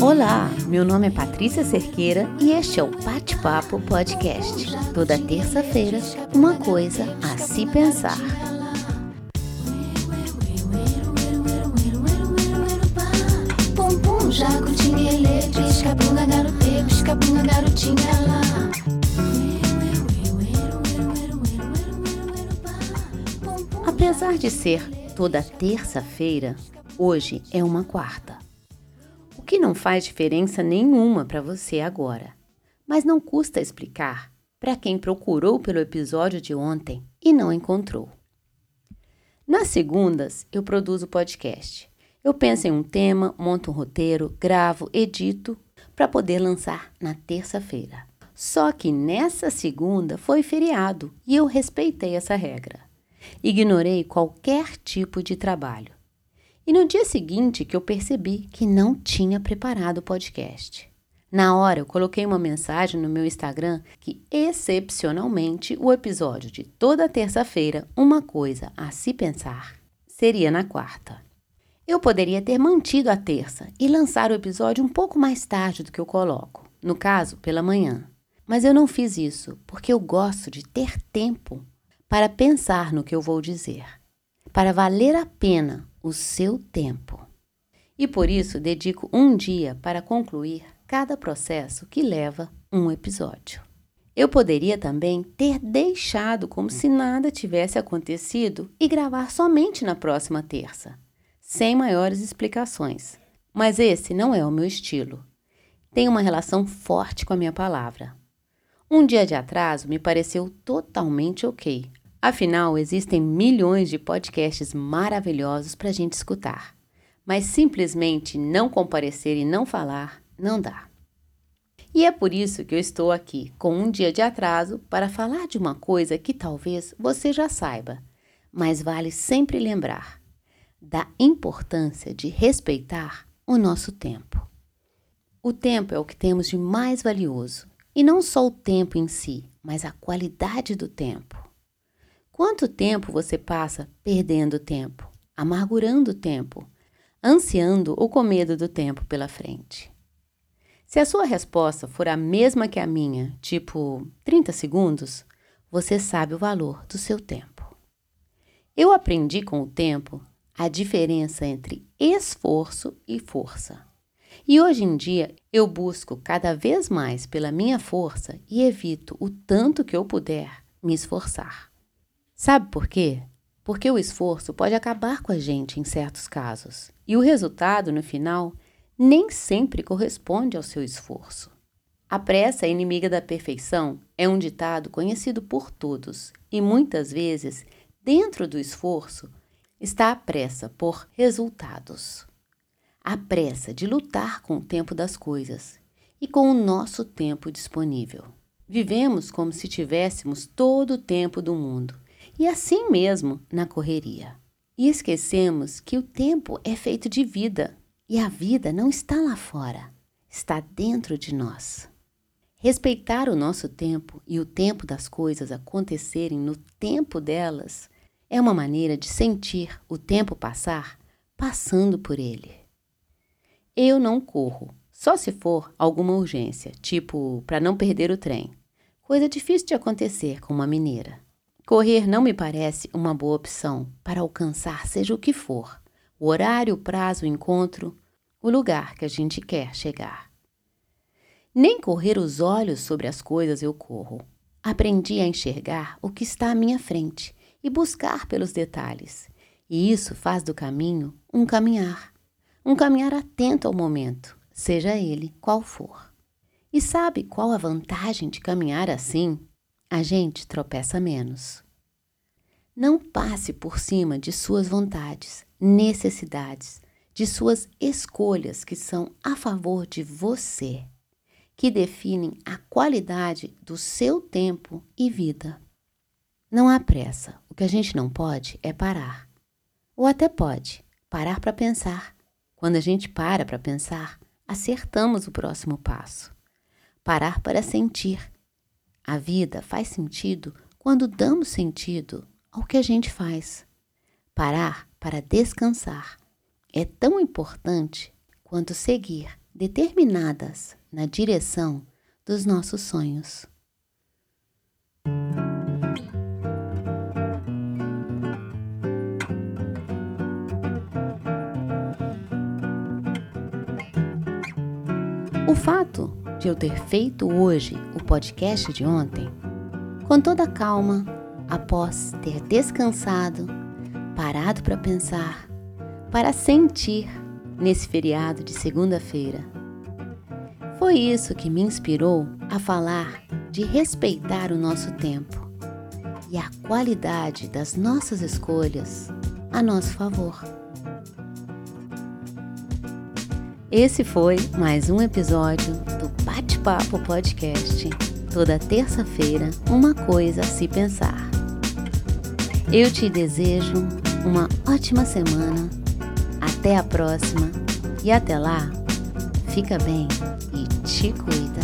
Olá, meu nome é Patrícia Cerqueira e este é o Bate-Papo Podcast. Toda terça-feira, uma coisa a se pensar. Apesar de ser toda terça-feira, hoje é uma quarta. O que não faz diferença nenhuma para você agora, mas não custa explicar para quem procurou pelo episódio de ontem e não encontrou. Nas segundas, eu produzo podcast. Eu penso em um tema, monto um roteiro, gravo, edito para poder lançar na terça-feira. Só que nessa segunda foi feriado e eu respeitei essa regra. Ignorei qualquer tipo de trabalho. E no dia seguinte que eu percebi que não tinha preparado o podcast. Na hora eu coloquei uma mensagem no meu Instagram que excepcionalmente o episódio de toda terça-feira, uma coisa a se pensar, seria na quarta. Eu poderia ter mantido a terça e lançar o episódio um pouco mais tarde do que eu coloco, no caso, pela manhã. Mas eu não fiz isso porque eu gosto de ter tempo para pensar no que eu vou dizer, para valer a pena o seu tempo. E por isso dedico um dia para concluir cada processo que leva um episódio. Eu poderia também ter deixado como se nada tivesse acontecido e gravar somente na próxima terça, sem maiores explicações. Mas esse não é o meu estilo. Tenho uma relação forte com a minha palavra. Um dia de atraso me pareceu totalmente ok. Afinal, existem milhões de podcasts maravilhosos para a gente escutar. Mas simplesmente não comparecer e não falar não dá. E é por isso que eu estou aqui com um dia de atraso para falar de uma coisa que talvez você já saiba, mas vale sempre lembrar da importância de respeitar o nosso tempo. O tempo é o que temos de mais valioso e não só o tempo em si, mas a qualidade do tempo. Quanto tempo você passa perdendo tempo, amargurando o tempo, ansiando ou com medo do tempo pela frente? Se a sua resposta for a mesma que a minha, tipo 30 segundos, você sabe o valor do seu tempo. Eu aprendi com o tempo a diferença entre esforço e força. E hoje em dia eu busco cada vez mais pela minha força e evito o tanto que eu puder me esforçar. Sabe por quê? Porque o esforço pode acabar com a gente em certos casos, e o resultado, no final, nem sempre corresponde ao seu esforço. A pressa é inimiga da perfeição é um ditado conhecido por todos, e muitas vezes, dentro do esforço, está a pressa por resultados a pressa de lutar com o tempo das coisas e com o nosso tempo disponível. Vivemos como se tivéssemos todo o tempo do mundo e assim mesmo na correria. E esquecemos que o tempo é feito de vida e a vida não está lá fora, está dentro de nós. Respeitar o nosso tempo e o tempo das coisas acontecerem no tempo delas é uma maneira de sentir o tempo passar passando por ele. Eu não corro, só se for alguma urgência, tipo para não perder o trem. Coisa difícil de acontecer com uma mineira. Correr não me parece uma boa opção para alcançar seja o que for, o horário, o prazo, o encontro, o lugar que a gente quer chegar. Nem correr os olhos sobre as coisas eu corro. Aprendi a enxergar o que está à minha frente e buscar pelos detalhes. E isso faz do caminho um caminhar um caminhar atento ao momento, seja ele qual for. E sabe qual a vantagem de caminhar assim? A gente tropeça menos. Não passe por cima de suas vontades, necessidades, de suas escolhas que são a favor de você, que definem a qualidade do seu tempo e vida. Não há pressa. O que a gente não pode é parar. Ou até pode parar para pensar quando a gente para para pensar, acertamos o próximo passo. Parar para sentir. A vida faz sentido quando damos sentido ao que a gente faz. Parar para descansar é tão importante quanto seguir determinadas na direção dos nossos sonhos. O fato de eu ter feito hoje o podcast de ontem, com toda calma, após ter descansado, parado para pensar, para sentir nesse feriado de segunda-feira. Foi isso que me inspirou a falar de respeitar o nosso tempo e a qualidade das nossas escolhas a nosso favor. Esse foi mais um episódio do Bate-Papo Podcast. Toda terça-feira, uma coisa a se pensar. Eu te desejo uma ótima semana. Até a próxima e até lá, fica bem e te cuida.